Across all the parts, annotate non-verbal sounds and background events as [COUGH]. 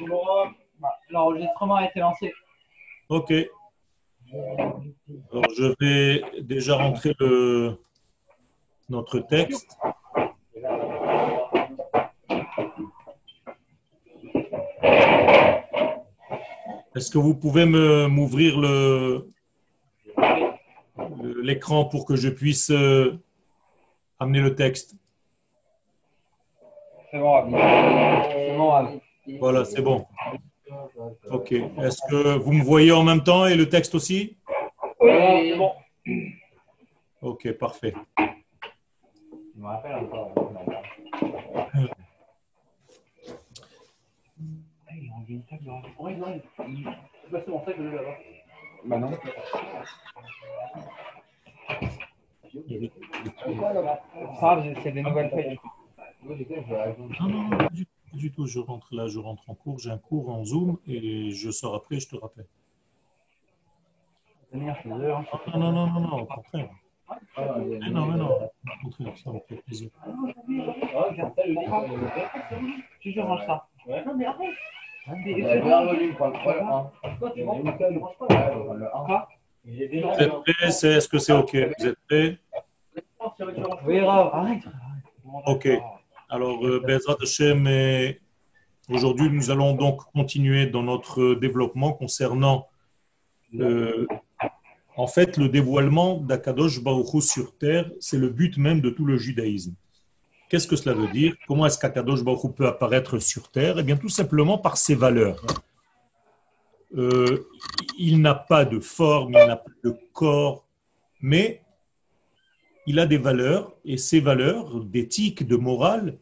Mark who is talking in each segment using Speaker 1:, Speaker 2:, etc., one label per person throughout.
Speaker 1: Bah, l'enregistrement a été lancé.
Speaker 2: Ok. Alors, je vais déjà rentrer le, notre texte. Est-ce que vous pouvez m'ouvrir l'écran pour que je puisse euh, amener le texte?
Speaker 1: C'est bon,
Speaker 2: Voilà, c'est bon. Ok. Est-ce que vous me voyez en même temps et le texte aussi?
Speaker 1: Oui, c'est bon.
Speaker 2: Ok, parfait.
Speaker 1: Je me rappelle encore. Bah non. Ça, c'est des nouvelles feuilles.
Speaker 2: Non, non, non, pas du, pas du tout. Je rentre là, je rentre en cours. J'ai un cours en Zoom et je sors après, je te rappelle.
Speaker 1: Hein.
Speaker 2: Non, non, non, non, non, au contraire. Mais non, mais non, au contraire, ça me fait plaisir.
Speaker 1: Si je range ça.
Speaker 2: Vous êtes prêts C'est- Est-ce que c'est OK? Vous êtes prêts?
Speaker 1: Oui, Rav, arrête.
Speaker 2: OK. Alors, euh, Bezrat Hashem, euh, aujourd'hui, nous allons donc continuer dans notre développement concernant, euh, en fait, le dévoilement d'Akadosh Baruch Hu sur terre. C'est le but même de tout le judaïsme. Qu'est-ce que cela veut dire? Comment est-ce qu'Akadosh Baruch Hu peut apparaître sur terre? Eh bien, tout simplement par ses valeurs. Il n'a pas de forme, il n'a pas de corps, mais il a des valeurs, et ces valeurs d'éthique, de morale,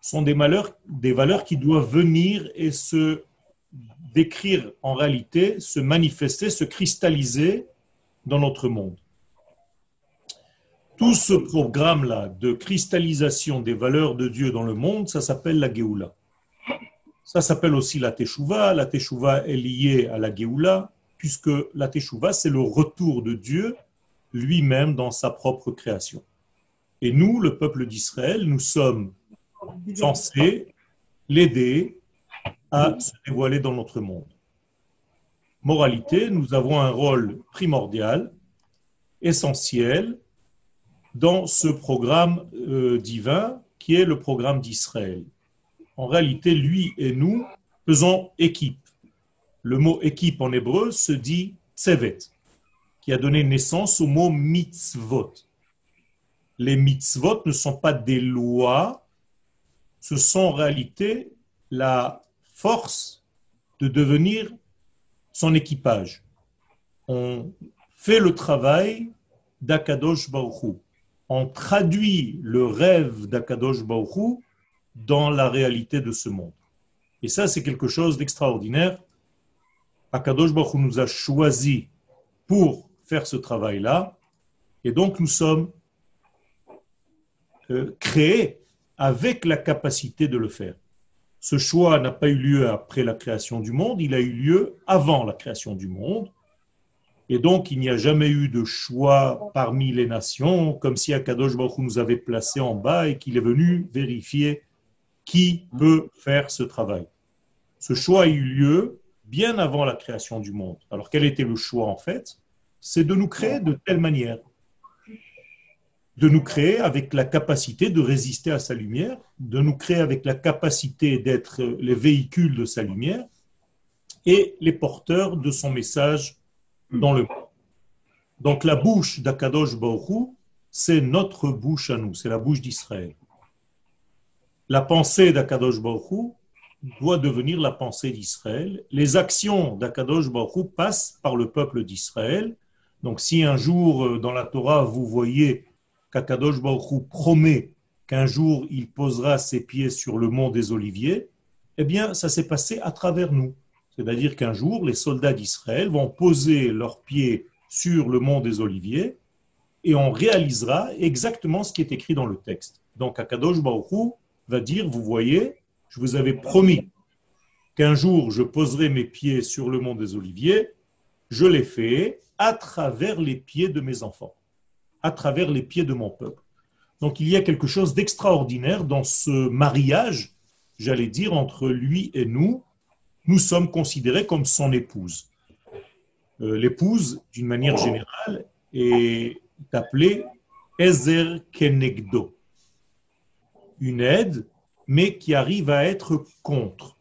Speaker 2: sont des valeurs, qui doivent venir et se décrire en réalité, se manifester, se cristalliser dans notre monde. Tout ce programme-là de cristallisation des valeurs de Dieu dans le monde, ça s'appelle la Géoula. Ça s'appelle aussi la Teshuvah. La Teshuvah est liée à la Géoula, puisque la Teshuvah, c'est le retour de Dieu lui-même dans sa propre création. Et nous, le peuple d'Israël, nous sommes censés l'aider à se dévoiler dans notre monde. Moralité, nous avons un rôle primordial, essentiel, dans ce programme euh, divin qui est le programme d'Israël. En réalité, lui et nous faisons équipe. Le mot équipe en hébreu se dit tsevet, qui a donné naissance au mot mitzvot. Les mitzvot ne sont pas des lois, ce sont en réalité la force de devenir son équipage. On fait le travail d'Akadosh Baruch Hu. On traduit le rêve d'Akadosh Baruch Hu dans la réalité de ce monde. Et ça, c'est quelque chose d'extraordinaire. Akadosh Baruch Hu nous a choisis pour faire ce travail-là. Et donc, nous sommes euh, créés avec la capacité de le faire. Ce choix n'a pas eu lieu après la création du monde, il a eu lieu avant la création du monde. Et donc, il n'y a jamais eu de choix parmi les nations, comme si Akadosh Baruch nous avait placés en bas et qu'il est venu vérifier qui peut faire ce travail. Ce choix a eu lieu bien avant la création du monde. Alors, quel était le choix en fait? C'est de nous créer de telle manière de nous créer avec la capacité de résister à sa lumière, de nous créer avec la capacité d'être les véhicules de sa lumière et les porteurs de son message dans le monde. Donc la bouche d'Akadosh Baruch c'est notre bouche à nous, c'est la bouche d'Israël. La pensée d'Akadosh Baruch doit devenir la pensée d'Israël. Les actions d'Akadosh Baruch passent par le peuple d'Israël. Donc si un jour euh, dans la Torah vous voyez qu'Akadosh Baruch promet qu'un jour il posera ses pieds sur le mont des Oliviers, eh bien ça s'est passé à travers nous. C'est-à-dire qu'un jour les soldats d'Israël vont poser leurs pieds sur le mont des Oliviers et on réalisera exactement ce qui est écrit dans le texte. Donc Akadosh Baruch va dire, vous voyez, je vous avais promis qu'un jour je poserai mes pieds sur le mont des Oliviers, je l'ai fait à travers les pieds de mes enfants, à travers les pieds de mon peuple. Donc il y a quelque chose d'extraordinaire dans ce mariage, j'allais dire, entre lui et nous, nous sommes considérés comme son épouse. Euh, l'épouse, d'une manière générale, est appelée Ezer Kenegdo, une aide, mais qui arrive à être contre.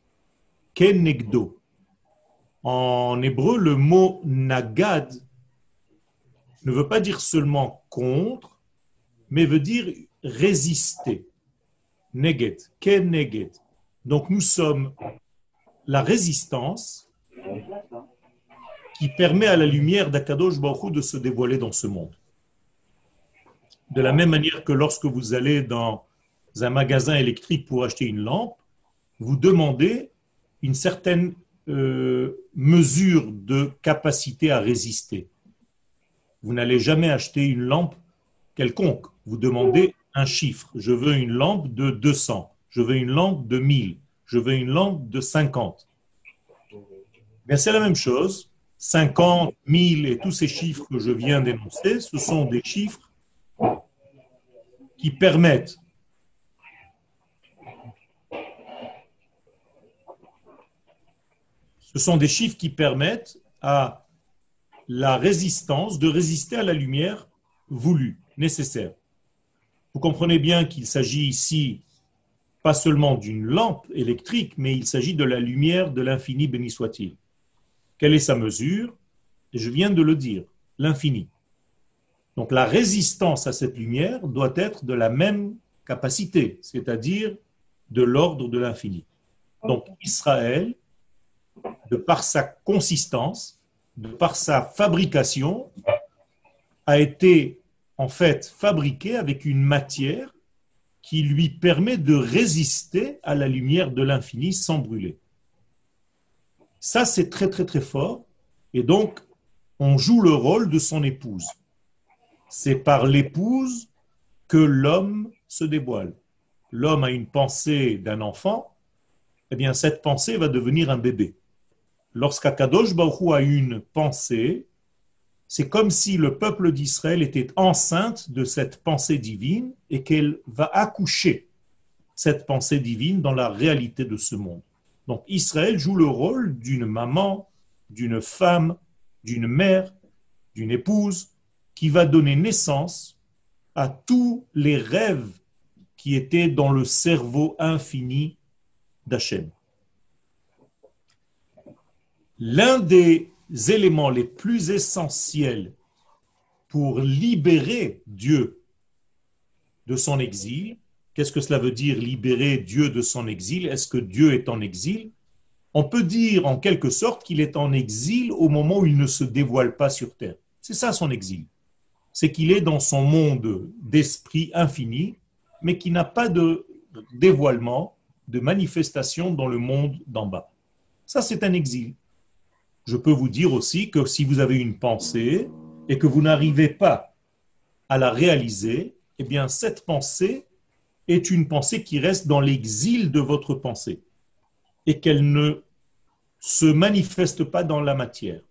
Speaker 2: Kenegdo. En hébreu, le mot nagad ne veut pas dire seulement contre, mais veut dire résister. Neged, keneged. Donc nous sommes la résistance qui permet à la lumière d'Akadosh Baruch de se dévoiler dans ce monde. De la même manière que lorsque vous allez dans un magasin électrique pour acheter une lampe, vous demandez une certaine euh, mesure de capacité à résister. Vous n'allez jamais acheter une lampe quelconque. Vous demandez un chiffre. Je veux une lampe de 200. Je veux une lampe de 1000. Je veux une lampe de 50. Bien, c'est la même chose. 50, 1000 et tous ces chiffres que je viens d'énoncer, ce sont des chiffres qui permettent ce sont des chiffres qui permettent à la résistance de résister à la lumière voulue, nécessaire. Vous comprenez bien qu'il s'agit ici pas seulement d'une lampe électrique, mais il s'agit de la lumière de l'infini, béni soit-il. Quelle est sa mesure? Je viens de le dire, l'infini. Donc la résistance à cette lumière doit être de la même capacité, c'est-à-dire de l'ordre de l'infini. Donc Israël, de par sa consistance, de par sa fabrication, a été en fait fabriqué avec une matière qui lui permet de résister à la lumière de l'infini sans brûler. Ça, c'est très très très fort. Et donc, on joue le rôle de son épouse. C'est par l'épouse que l'homme se dévoile. L'homme a une pensée d'un enfant, eh bien cette pensée va devenir un bébé. Lorsqu'Akadosh Baruch a une pensée, c'est comme si le peuple d'Israël était enceinte de cette pensée divine et qu'elle va accoucher cette pensée divine dans la réalité de ce monde. Donc Israël joue le rôle d'une maman, d'une femme, d'une mère, d'une épouse qui va donner naissance à tous les rêves qui étaient dans le cerveau infini d'Hachem. L'un des éléments les plus essentiels pour libérer Dieu de son exil. Qu'est-ce que cela veut dire libérer Dieu de son exil? Est-ce que Dieu est en exil? On peut dire en quelque sorte qu'il est en exil au moment où il ne se dévoile pas sur terre. C'est ça son exil. C'est qu'il est dans son monde d'esprit infini, mais qui n'a pas de dévoilement, de manifestation dans le monde d'en bas. Ça, c'est un exil je peux vous dire aussi que si vous avez une pensée et que vous n'arrivez pas à la réaliser, eh bien cette pensée est une pensée qui reste dans l'exil de votre pensée et qu'elle ne se manifeste pas dans la matière.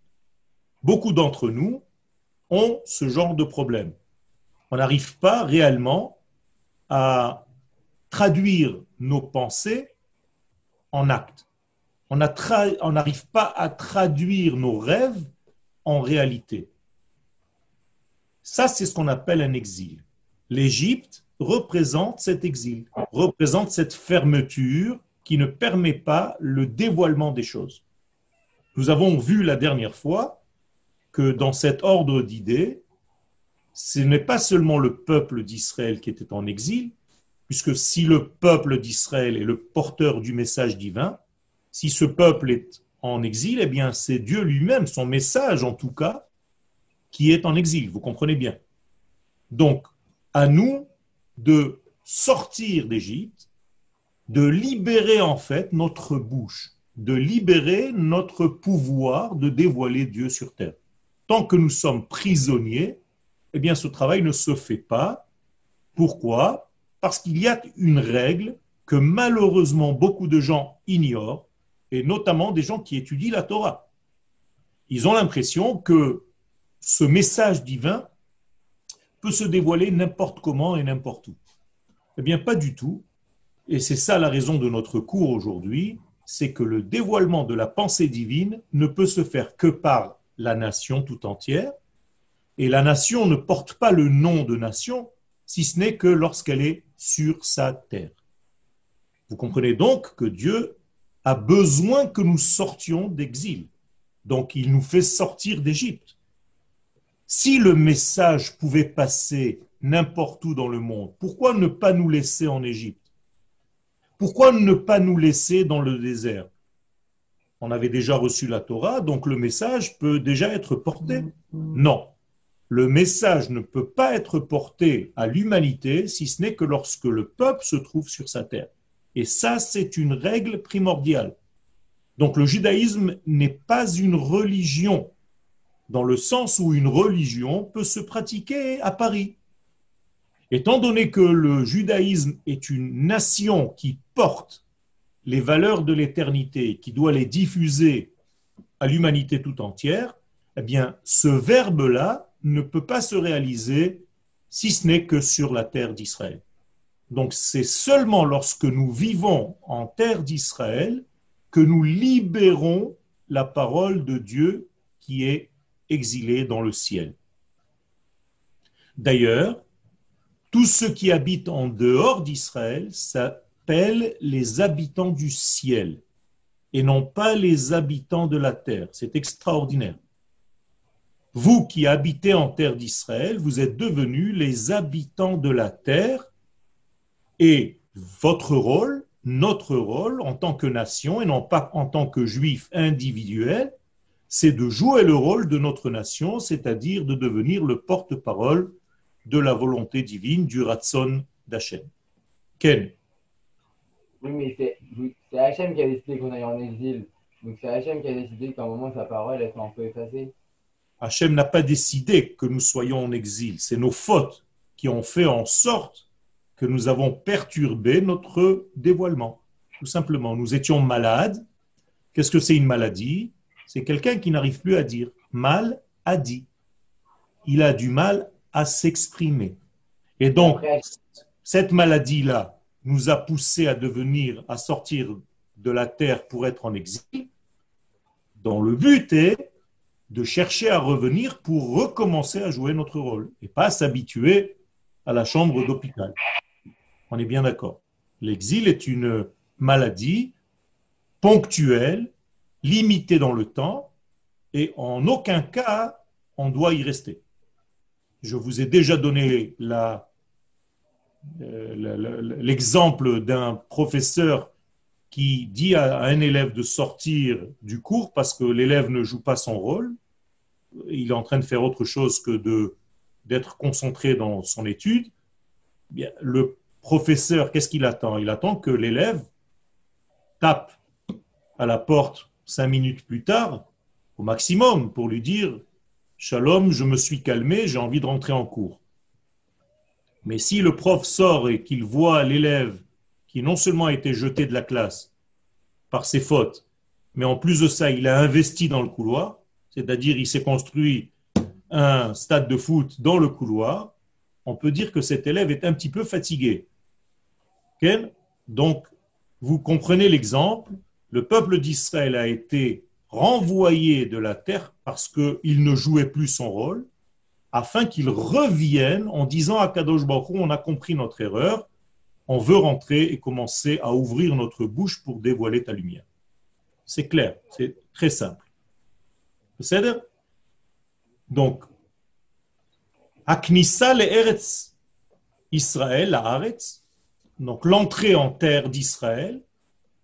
Speaker 2: Beaucoup d'entre nous ont ce genre de problème. On n'arrive pas réellement à traduire nos pensées en actes on n'arrive pas à traduire nos rêves en réalité. Ça, c'est ce qu'on appelle un exil. L'Égypte représente cet exil, représente cette fermeture qui ne permet pas le dévoilement des choses. Nous avons vu la dernière fois que dans cet ordre d'idées, ce n'est pas seulement le peuple d'Israël qui était en exil, puisque si le peuple d'Israël est le porteur du message divin, si ce peuple est en exil, eh bien c'est Dieu lui-même, son message en tout cas, qui est en exil. Vous comprenez bien. Donc, à nous de sortir d'Égypte, de libérer en fait notre bouche, de libérer notre pouvoir de dévoiler Dieu sur terre. Tant que nous sommes prisonniers, eh bien ce travail ne se fait pas. Pourquoi? Parce qu'il y a une règle que malheureusement beaucoup de gens ignorent, et notamment des gens qui étudient la Torah. Ils ont l'impression que ce message divin peut se dévoiler n'importe comment et n'importe où. Eh bien, pas du tout. Et c'est ça la raison de notre cours aujourd'hui. c'est que le dévoilement de la pensée divine ne peut se faire que par la nation tout entière, et la nation ne porte pas le nom de nation, si ce n'est que lorsqu'elle est sur sa terre. Vous comprenez donc que Dieu a besoin que nous sortions d'exil. Donc il nous fait sortir d'Égypte. Si le message pouvait passer n'importe où dans le monde, pourquoi ne pas nous laisser en Égypte? Pourquoi ne pas nous laisser dans le désert? On avait déjà reçu la Torah, donc le message peut déjà être porté. Non. Le message ne peut pas être porté à l'humanité si ce n'est que lorsque le peuple se trouve sur sa terre. Et ça, c'est une règle primordiale. Donc le judaïsme n'est pas une religion, dans le sens où une religion peut se pratiquer à Paris. Étant donné que le judaïsme est une nation qui porte les valeurs de l'éternité, qui doit les diffuser à l'humanité tout entière, eh bien, ce verbe-là ne peut pas se réaliser si ce n'est que sur la terre d'Israël. Donc c'est seulement lorsque nous vivons en terre d'Israël que nous libérons la parole de Dieu qui est exilée dans le ciel. D'ailleurs, tous ceux qui habitent en dehors d'Israël s'appellent les habitants du ciel et non pas les habitants de la terre. C'est extraordinaire. Vous qui habitez en terre d'Israël, vous êtes devenus les habitants de la terre et votre rôle, notre rôle en tant que nation et non pas en tant que juif individuel, c'est de jouer le rôle de notre nation, c'est-à-dire de devenir le porte-parole de la volonté divine du Ratson d'Hachem. Ken
Speaker 3: Oui, mais c'est Hachem qui a décidé qu'on aille en exil. Donc c'est Hachem qui a décidé qu'à un moment sa parole elle soit un peu effacée.
Speaker 2: Hachem n'a pas décidé que nous soyons en exil. C'est nos fautes qui ont fait en sorte que nous avons perturbé notre dévoilement. Tout simplement, nous étions malades. Qu'est-ce que c'est une maladie? C'est quelqu'un qui n'arrive plus à dire. Mal a dit. Il a du mal à s'exprimer. Et donc, cette maladie-là nous a poussé à devenir, à sortir de la terre pour être en exil, dont le but est de chercher à revenir pour recommencer à jouer notre rôle et pas s'habituer à la chambre d'hôpital. On est bien d'accord. L'exil est une maladie ponctuelle, limitée dans le temps, et en aucun cas on doit y rester. Je vous ai déjà donné euh, l'exemple d'un professeur qui dit à un élève de sortir du cours parce que l'élève ne joue pas son rôle. Il est en train de faire autre chose que d'être concentré dans son étude. Le professeur, qu'est-ce qu'il attend? Il attend que l'élève tape à la porte cinq minutes plus tard, au maximum, pour lui dire Shalom, je me suis calmé, j'ai envie de rentrer en cours. Mais si le prof sort et qu'il voit l'élève qui non seulement a été jeté de la classe par ses fautes, mais en plus de ça, il a investi dans le couloir, c'est-à-dire il s'est construit un stade de foot dans le couloir, on peut dire que cet élève est un petit peu fatigué. Donc, vous comprenez l'exemple, le peuple d'Israël a été renvoyé de la terre parce qu'il ne jouait plus son rôle, afin qu'il revienne en disant à Kadosh Baruch on a compris notre erreur, on veut rentrer et commencer à ouvrir notre bouche pour dévoiler ta lumière. C'est clair, c'est très simple. Donc, Aknissa le Eretz Israël, la Aretz, donc l'entrée en terre d'Israël,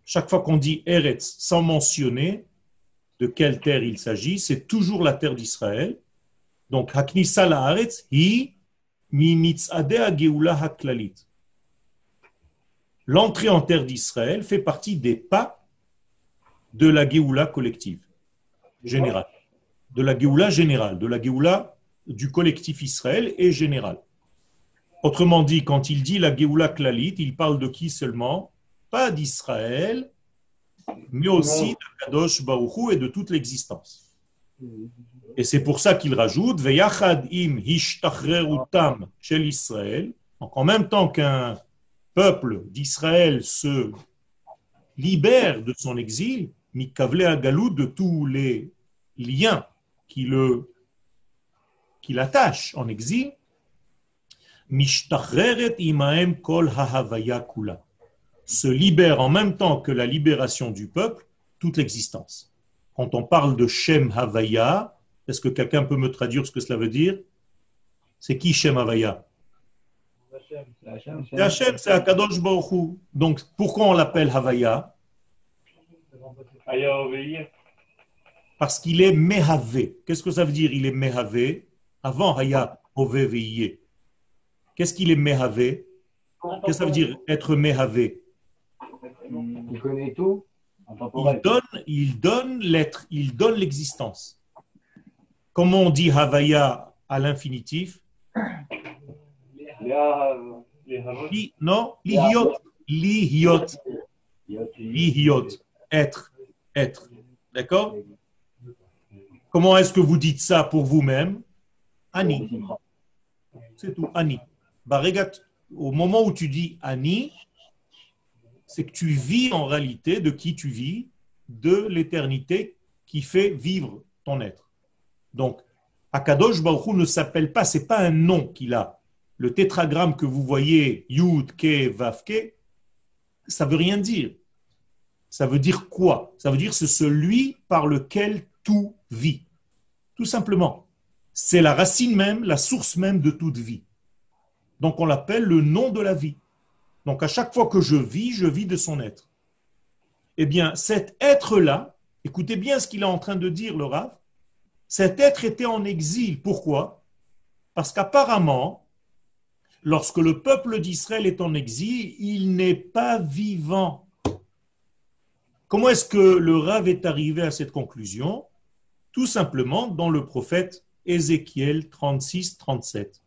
Speaker 2: chaque fois qu'on dit Eretz sans mentionner, de quelle terre il s'agit, c'est toujours la terre d'Israël. Donc, Haknisa la'aretz hi mi geula haklalit. L'entrée en terre d'Israël fait partie des pas de la Géoula collective, générale. De la Géoula générale, de la Géoula du collectif Israël et général. Autrement dit, quand il dit la Géoula Klalit, il parle de qui seulement? Pas d'Israël, mais aussi de Kadosh Baruchou et de toute l'existence. Et c'est pour ça qu'il rajoute Veyachad im hishtachrerutam shel Israël. Donc en même temps qu'un peuple d'Israël se libère de son exil, Mikavle Agalou, de tous les liens qui le qui l'attachent en exil, Mishtachreret imaem kol hahavaya kula se libère en même temps que la libération du peuple, toute l'existence. Quand on parle de Shem Havaya, est-ce que quelqu'un peut me traduire ce que cela veut dire? C'est qui Shem Havaya? C'est Hachem, c'est Akadosh Baruch. Donc, pourquoi on l'appelle Havaya? Parce qu'il est Mehavé. Qu'est-ce que ça veut dire Il est Mehavé? Avant Haya, Ove Qu'est-ce qu'il est Mehavé? Qu'est-ce que ça veut dire être Mehavé?
Speaker 3: Il connaît tout.
Speaker 2: il donne, il donne l'être, il donne l'existence. Comment on dit Havaya à l'infinitif? Li- Non, lihiot, lihiot, lihiot, être, être. D'accord? Comment est-ce que vous dites ça pour vous-même? Ani, c'est tout, Ani. Bah, au moment où tu dis Ani, c'est que tu vis en réalité de qui tu vis, de l'éternité qui fait vivre ton être. Donc, Akadosh Baruch ne s'appelle pas, c'est pas un nom qu'il a. Le tétragramme que vous voyez, Yud, Ke, Vav, Ke, ça veut rien dire. Ça veut dire quoi? Ça veut dire c'est celui par lequel tout vit. Tout simplement. C'est la racine même, la source même de toute vie. Donc on l'appelle le nom de la vie. Donc à chaque fois que je vis, je vis de son être. Eh bien, cet être-là, écoutez bien ce qu'il est en train de dire, le Rav, cet être était en exil. Pourquoi? Parce qu'apparemment, lorsque le peuple d'Israël est en exil, il n'est pas vivant. Comment est-ce que le Rav est arrivé à cette conclusion? Tout simplement dans le prophète Ézéchiel 36-37.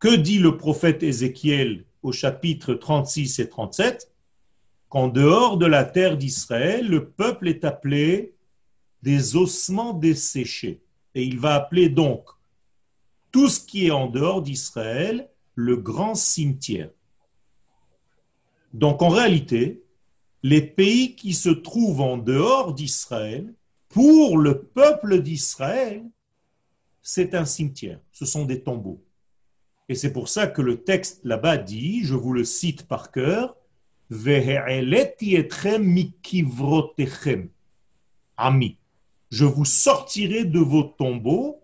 Speaker 2: Que dit le prophète Ézéchiel au chapitre 36 et 37 Qu'en dehors de la terre d'Israël, le peuple est appelé des ossements desséchés. Et il va appeler donc tout ce qui est en dehors d'Israël le grand cimetière. Donc en réalité, les pays qui se trouvent en dehors d'Israël, pour le peuple d'Israël, c'est un cimetière, ce sont des tombeaux. Et c'est pour ça que le texte là-bas dit, je vous le cite par cœur. Ami, je vous sortirai de vos tombeaux,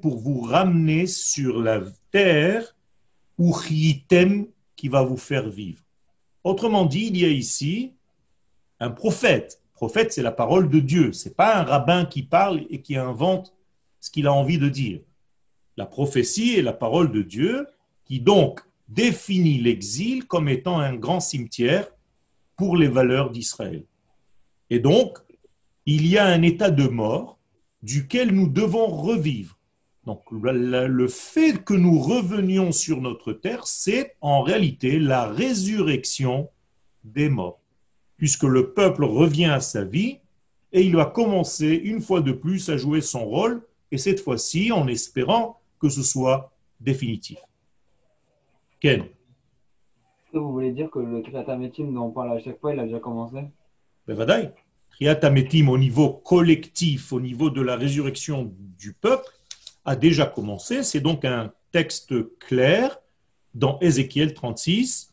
Speaker 2: pour vous ramener sur la terre, Uchiitem, qui va vous faire vivre. Autrement dit, il y a ici un prophète. Prophète, c'est la parole de Dieu. C'est pas un rabbin qui parle et qui invente ce qu'il a envie de dire. La prophétie est la parole de Dieu qui donc définit l'exil comme étant un grand cimetière pour les valeurs d'Israël. Et donc, il y a un état de mort duquel nous devons revivre. Donc, le fait que nous revenions sur notre terre, c'est en réalité la résurrection des morts, puisque le peuple revient à sa vie et il va commencer une fois de plus à jouer son rôle, et cette fois-ci en espérant que ce soit définitif. Ken
Speaker 4: vous voulez dire que le Kriatametim dont on parle à chaque fois, il a déjà commencé?
Speaker 2: Bevadaï. Kriyat Ametim au niveau collectif, au niveau de la résurrection du peuple, a déjà commencé. C'est donc un texte clair dans Ézéchiel 36.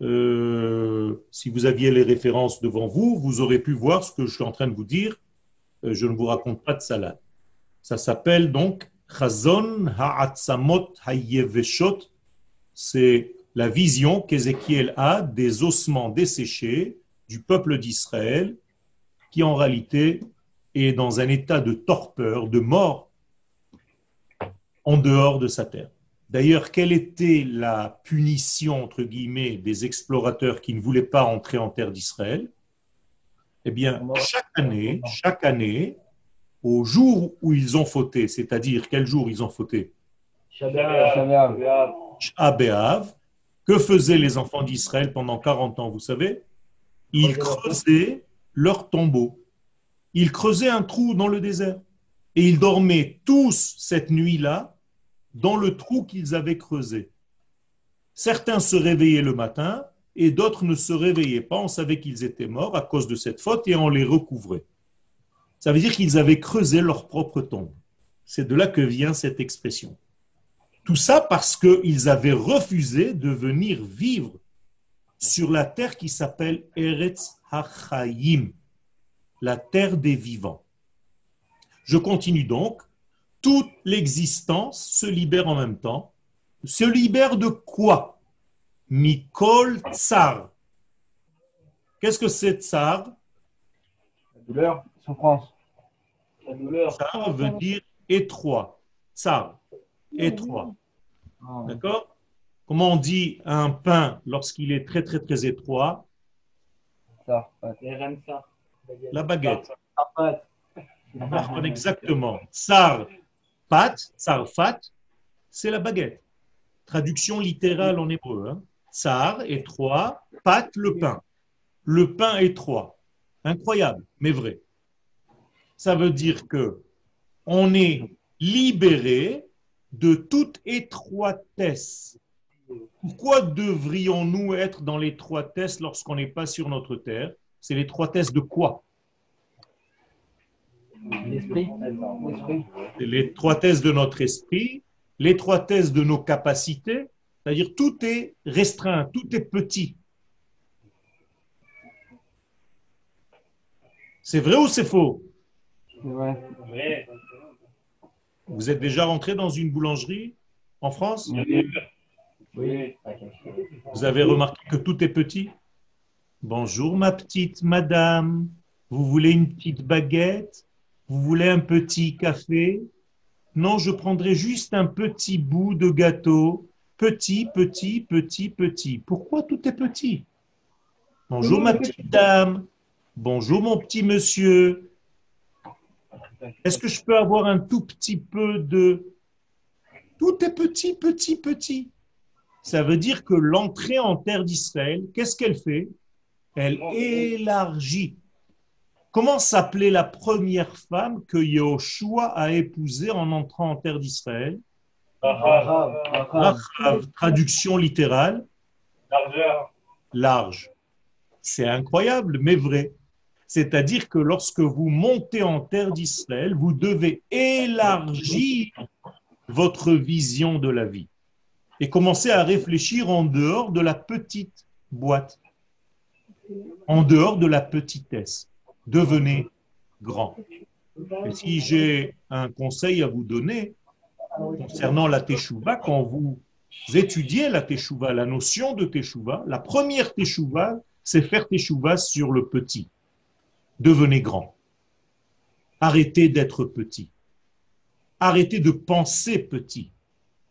Speaker 2: Euh, si vous aviez les références devant vous, vous aurez pu voir ce que je suis en train de vous dire. Euh, je ne vous raconte pas de salade. Ça s'appelle donc Chazon Ha'atzamot Hayeveshot. C'est la vision qu'Ézéchiel a des ossements desséchés du peuple d'Israël qui en réalité est dans un état de torpeur, de mort en dehors de sa terre. D'ailleurs, quelle était la punition, entre guillemets, des explorateurs qui ne voulaient pas entrer en terre d'Israël? Eh bien, chaque année, chaque année, au jour où ils ont fauté, c'est-à-dire quel jour ils ont fauté? Shabbat, que faisaient les enfants d'Israël pendant 40 ans, vous savez? Ils creusaient leur tombeau. Ils creusaient un trou dans le désert. Et ils dormaient tous cette nuit-là dans le trou qu'ils avaient creusé. Certains se réveillaient le matin et d'autres ne se réveillaient pas. On savait qu'ils étaient morts à cause de cette faute et on les recouvrait. Ça veut dire qu'ils avaient creusé leur propre tombe. C'est de là que vient cette expression. Tout ça parce qu'ils avaient refusé de venir vivre sur la terre qui s'appelle Eretz HaChaim, la terre des vivants. Je continue donc. Toute l'existence se libère en même temps. Se libère de quoi? Mikol Tsar. Qu'est-ce que c'est Tsar?
Speaker 1: La douleur, souffrance.
Speaker 2: Tsar veut dire étroit. Tsar, étroit.
Speaker 4: Ah.
Speaker 2: D'accord? Comment on dit un pain lorsqu'il est très très très étroit. La baguette. [LAUGHS] Exactement. Tsar, pat, tsar, fat, c'est la baguette. Traduction littérale en hébreu. Hein. Tsar, étroit, pat, le pain. Le pain étroit. Incroyable, mais vrai. Ça veut dire que on est libéré de toute étroitesse. Pourquoi devrions-nous être dans l'étroitesse lorsqu'on n'est pas sur notre terre? C'est l'étroitesse de quoi?
Speaker 1: L'esprit.
Speaker 2: L'étroitesse de notre esprit, l'étroitesse de nos capacités, c'est-à-dire tout est restreint, tout est petit. C'est vrai ou c'est faux?
Speaker 3: Ouais.
Speaker 2: Vous êtes déjà rentré dans une boulangerie en France?
Speaker 3: Oui.
Speaker 2: Vous avez remarqué que tout est petit? Bonjour ma petite madame, vous voulez une petite baguette? Vous voulez un petit café? Non, je prendrai juste un petit bout de gâteau. Petit, petit, petit, petit. Pourquoi tout est petit? Bonjour ma petite dame. Bonjour mon petit monsieur. Est-ce que je peux avoir un tout petit peu de... Tout est petit, petit, petit? Ça veut dire que l'entrée en terre d'Israël, qu'est-ce qu'elle fait? Elle élargit. Comment s'appelait la première femme que Yahushua a épousée en entrant en terre d'Israël? Traduction littérale,
Speaker 3: Largeur.
Speaker 2: large. C'est incroyable, mais vrai. C'est-à-dire que lorsque vous montez en terre d'Israël, vous devez élargir votre vision de la vie et commencer à réfléchir en dehors de la petite boîte, en dehors de la petitesse. Devenez grand. Et si j'ai un conseil à vous donner concernant la teshuva, quand vous étudiez la teshuva, la notion de teshuva, la première teshuva, c'est faire teshuva sur le petit. Devenez grand. Arrêtez d'être petit. Arrêtez de penser petit.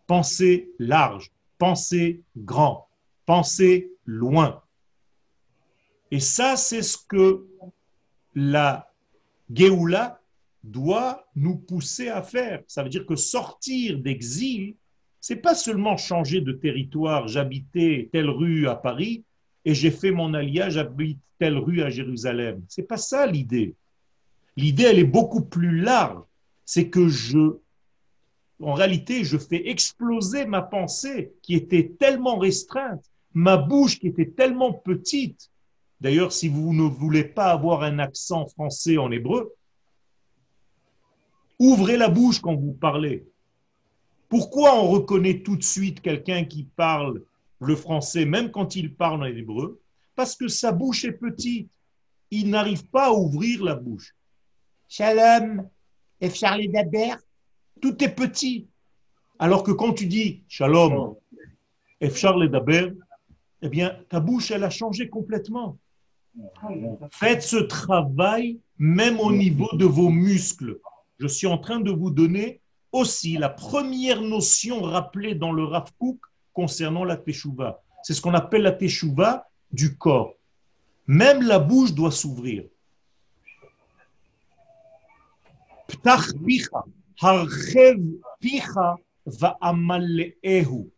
Speaker 2: Pensez large. Pensez grand. Pensez loin. Et ça, c'est ce que la Géoula doit nous pousser à faire. Ça veut dire que sortir d'exil, c'est pas seulement changer de territoire. J'habitais telle rue à Paris et j'ai fait mon alia, j'habite telle rue à Jérusalem. C'est pas ça l'idée. L'idée, elle est beaucoup plus large. C'est que je, en réalité, je fais exploser ma pensée qui était tellement restreinte, ma bouche qui était tellement petite. D'ailleurs, si vous ne voulez pas avoir un accent français en hébreu, ouvrez la bouche quand vous parlez. Pourquoi on reconnaît tout de suite quelqu'un qui parle le français, même quand il parle en hébreu Parce que sa bouche est petite. Il n'arrive pas à ouvrir la bouche. Shalom, Efchar Daber, tout est petit. Alors que quand tu dis Shalom, Efchar Daber, eh bien, ta bouche, elle a changé complètement. Faites ce travail même au niveau de vos muscles. Je suis en train de vous donner aussi la première notion rappelée dans le Rav Kook concernant la teshuva. C'est ce qu'on appelle la teshuva du corps. Même la bouche doit s'ouvrir. Ptach picha, harchev picha va'amale'ehu.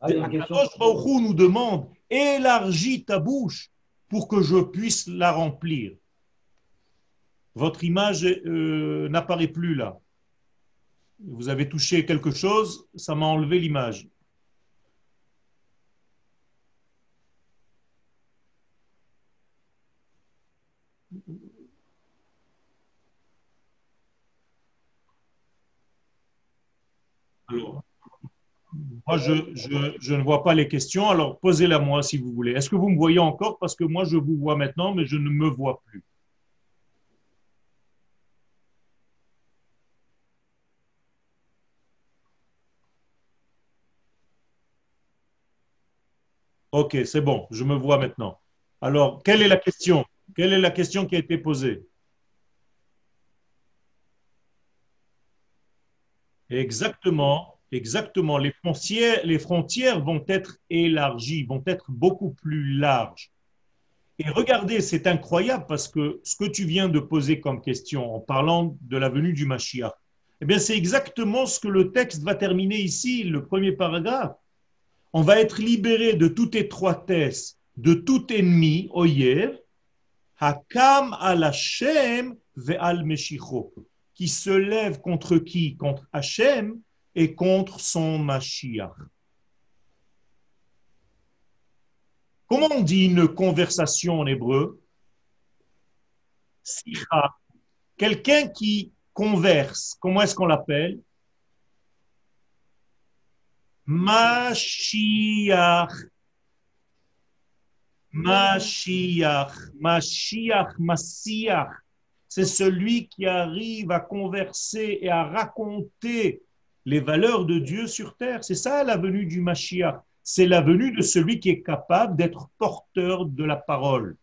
Speaker 4: Ah, il y a une question.
Speaker 2: Akadosh Baruch nous demande élargis ta bouche pour que je puisse la remplir. Votre image euh, n'apparaît plus là. Vous avez touché quelque chose, ça m'a enlevé l'image. Alors, moi, je, je- je ne vois pas les questions, alors posez-la moi si vous voulez. Est-ce que vous me voyez encore? Parce que moi, je vous vois maintenant, mais je ne me vois plus. Ok, c'est bon, je me vois maintenant. Alors, quelle est la question? Quelle est la question qui a été posée? Exactement, exactement. Les frontières, vont être élargies, vont être beaucoup plus larges. Et regardez, c'est incroyable parce que ce que tu viens de poser comme question en parlant de la venue du Mashiach, eh bien, c'est exactement ce que le texte va terminer ici, le premier paragraphe. On va être libéré de toute étroitesse, de tout ennemi, oyer, hakam al Hashem ve'al meshicho, qui se lève contre qui? Contre Hachem et contre son Mashiach. Comment on dit une conversation en hébreu? Sicha. Quelqu'un qui converse, comment est-ce qu'on l'appelle? Mashiach. Mashiach. Mashiach, Masiach. C'est celui qui arrive à converser et à raconter les valeurs de Dieu sur terre. C'est ça la venue du Mashiach. C'est la venue de celui qui est capable d'être porteur de la parole.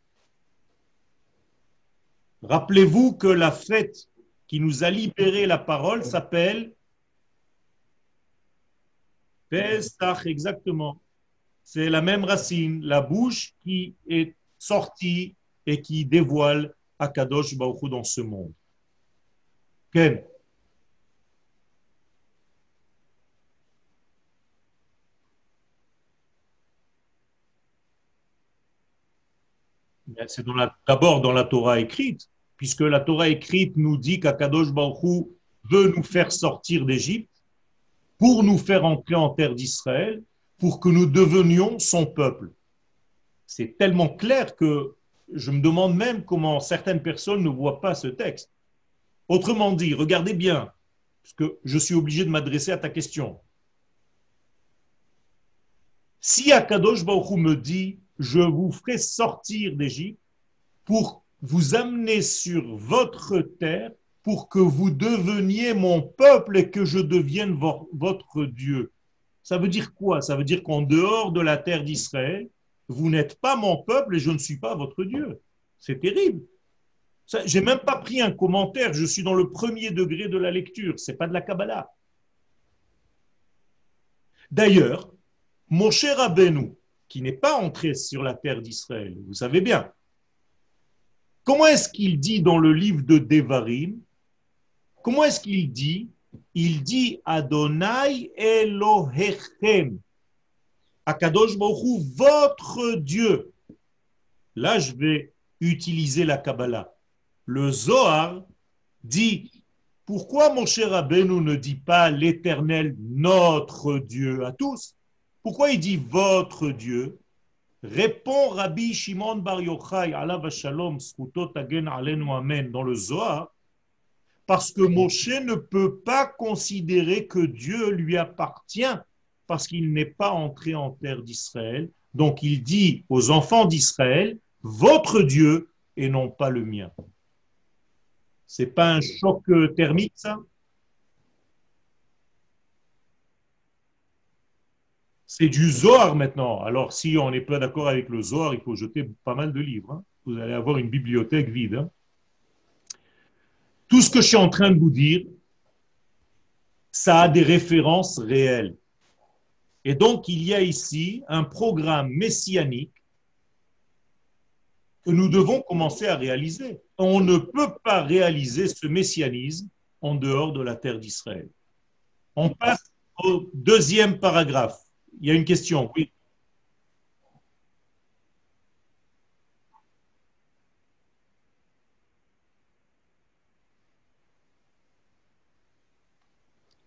Speaker 2: Rappelez-vous que la fête qui nous a libéré la parole s'appelle Pesach, exactement. C'est la même racine, la bouche qui est sortie et qui dévoile Akadosh Baruch dans ce monde. Ken C'est dans la- d'abord dans la Torah écrite, puisque la Torah écrite nous dit qu'Akadosh Baruch veut nous faire sortir d'Égypte pour nous faire entrer en terre d'Israël, pour que nous devenions son peuple. C'est tellement clair que je me demande même comment certaines personnes ne voient pas ce texte. Autrement dit, regardez bien, parce je suis obligé de m'adresser à ta question. Si Akadosh Baruch me dit, je vous ferai sortir d'Égypte pour vous amener sur votre terre, pour que vous deveniez mon peuple et que je devienne vo- votre Dieu. Ça veut dire quoi? Ça veut dire qu'en dehors de la terre d'Israël, vous n'êtes pas mon peuple et je ne suis pas votre Dieu. C'est terrible. J'ai même pas pris un commentaire, je suis dans le premier degré de la lecture, c'est pas de la Kabbalah. D'ailleurs, mon cher Rabbeinu, qui n'est pas entré sur la terre d'Israël, vous savez bien, comment est-ce qu'il dit dans le livre de Devarim, comment est-ce qu'il dit? Il dit Adonai Elohechem, Akadosh Baruch votre Dieu. Là, je vais utiliser la Kabbalah. Le Zohar dit pourquoi mon cher Rabbeinu ne dit pas l'éternel notre Dieu à tous? Pourquoi il dit votre Dieu? Répond Rabbi Shimon Bar Yochai, alav shalom, amen, dans le Zohar, parce que Moshe ne peut pas considérer que Dieu lui appartient parce qu'il n'est pas entré en terre d'Israël. Donc il dit aux enfants d'Israël, votre Dieu et non pas le mien. C'est pas un choc euh, thermique, ça? C'est du Zohar maintenant. Alors, si on n'est pas d'accord avec le Zohar, il faut jeter pas mal de livres. hein. Vous allez avoir une bibliothèque vide. hein. Tout ce que je suis en train de vous dire, ça a des références réelles. Et donc, il y a ici un programme messianique que nous devons commencer à réaliser. On ne peut pas réaliser ce messianisme en dehors de la terre d'Israël. On passe au deuxième paragraphe. Il y a une question, oui.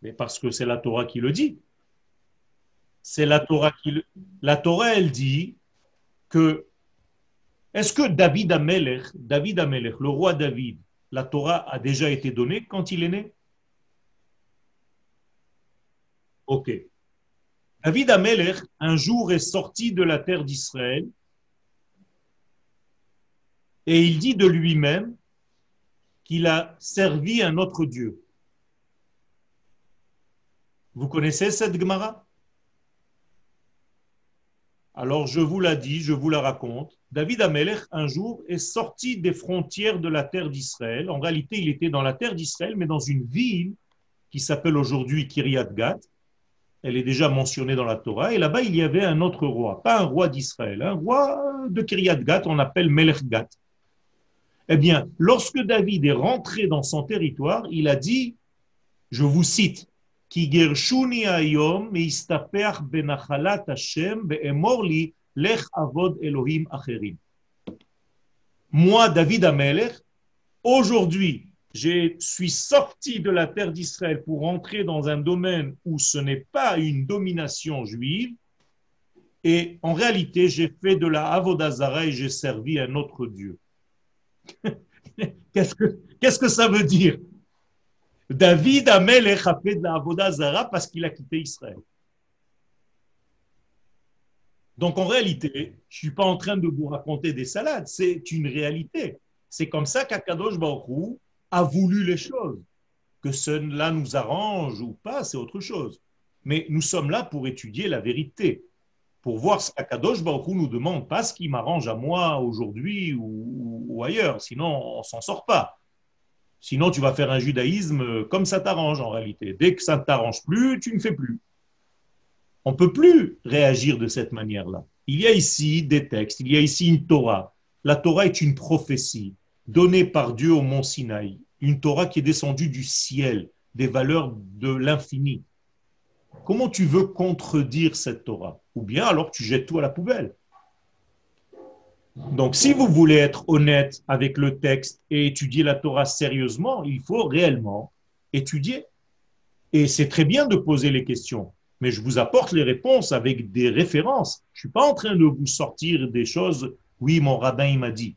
Speaker 2: Mais parce que c'est la Torah qui le dit. C'est la Torah qui le... La Torah, elle dit que Est-ce que David Amelech, David Amelech, le roi David, la Torah a déjà été donnée quand il est né? Ok. David Amelech, un jour, est sorti de la terre d'Israël et il dit de lui-même qu'il a servi un autre Dieu. Vous connaissez cette Gemara? Alors je vous la dis, je vous la raconte. David Amelech, un jour, est sorti des frontières de la terre d'Israël. En réalité, il était dans la terre d'Israël, mais dans une ville qui s'appelle aujourd'hui Kiryat Gat. Elle est déjà mentionnée dans la Torah. Et là-bas, il y avait un autre roi, pas un roi d'Israël, un roi de Kiryat Gat, on appelle Melech Gat. Eh bien, lorsque David est rentré dans son territoire, il a dit, je vous cite, Ki ayom benachalat Hashem lech avod Elohim acherim. Moi, David Amelech, aujourd'hui, je suis sorti de la terre d'Israël pour entrer dans un domaine où ce n'est pas une domination juive, et en réalité, j'ai fait de la Avodazara et j'ai servi un autre Dieu. [LAUGHS] qu'est-ce, que, ça veut dire? David Amelech a fait de la Avodazara parce qu'il a quitté Israël. Donc en réalité, je ne suis pas en train de vous raconter des salades, c'est une réalité. C'est comme ça qu'Akadosh Baruch a voulu les choses. Que cela nous arrange ou pas, c'est autre chose. Mais nous sommes là pour étudier la vérité pour voir ce qu'Akadosh Baruch nous demande, pas ce qui m'arrange à moi aujourd'hui ou, ailleurs, sinon on s'en sort pas. Sinon tu vas faire un judaïsme comme ça t'arrange en réalité. Dès que ça ne t'arrange plus, tu ne fais plus. On ne peut plus réagir de cette manière-là. Il y a ici des textes, il y a ici une Torah. La Torah est une prophétie donnée par Dieu au mont Sinaï, une Torah qui est descendue du ciel, des valeurs de l'infini. Comment tu veux contredire cette Torah? Ou bien alors tu jettes tout à la poubelle. Donc si vous voulez être honnête avec le texte et étudier la Torah sérieusement, il faut réellement étudier. Et c'est très bien de poser les questions, mais je vous apporte les réponses avec des références. Je ne suis pas en train de vous sortir des choses, oui, mon rabbin il m'a dit.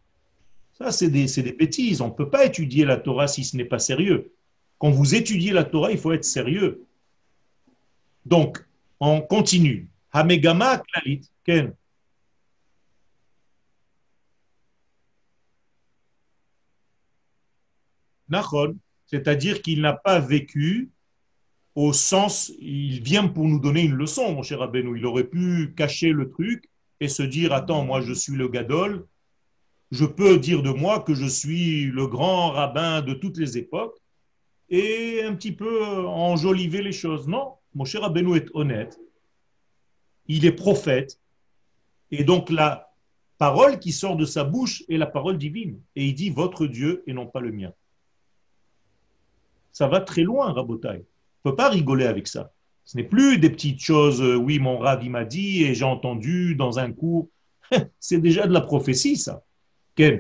Speaker 2: Ça, c'est des, bêtises. On ne peut pas étudier la Torah si ce n'est pas sérieux. Quand vous étudiez la Torah, il faut être sérieux. Donc, on continue. Hamegama klalit, ken. Nachon, c'est-à-dire qu'il n'a pas vécu au sens, il vient pour nous donner une leçon, mon cher Abenou. Il aurait pu cacher le truc et se dire, attends, moi je suis le gadol, je peux dire de moi que je suis le grand rabbin de toutes les époques et un petit peu enjoliver les choses. Non, mon cher Rabbeinu est honnête, il est prophète, et donc la parole qui sort de sa bouche est la parole divine. Et il dit votre Dieu et non pas le mien. Ça va très loin, Rabotai. On ne peut pas rigoler avec ça. Ce n'est plus des petites choses, euh, oui, mon ravi m'a dit et j'ai entendu dans un cours. [LAUGHS] C'est déjà de la prophétie, ça. La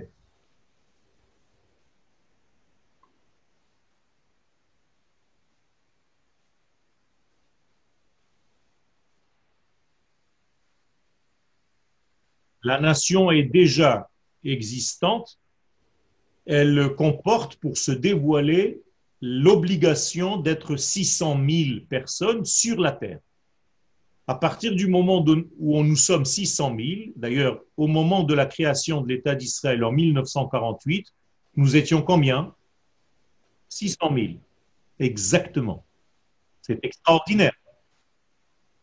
Speaker 2: nation est déjà existante, elle comporte pour se dévoiler l'obligation d'être 600 000 personnes sur la terre. À partir du moment où nous sommes 600 000, d'ailleurs au moment de la création de l'État d'Israël en 1948, nous étions combien? 600 000. Exactement. C'est extraordinaire.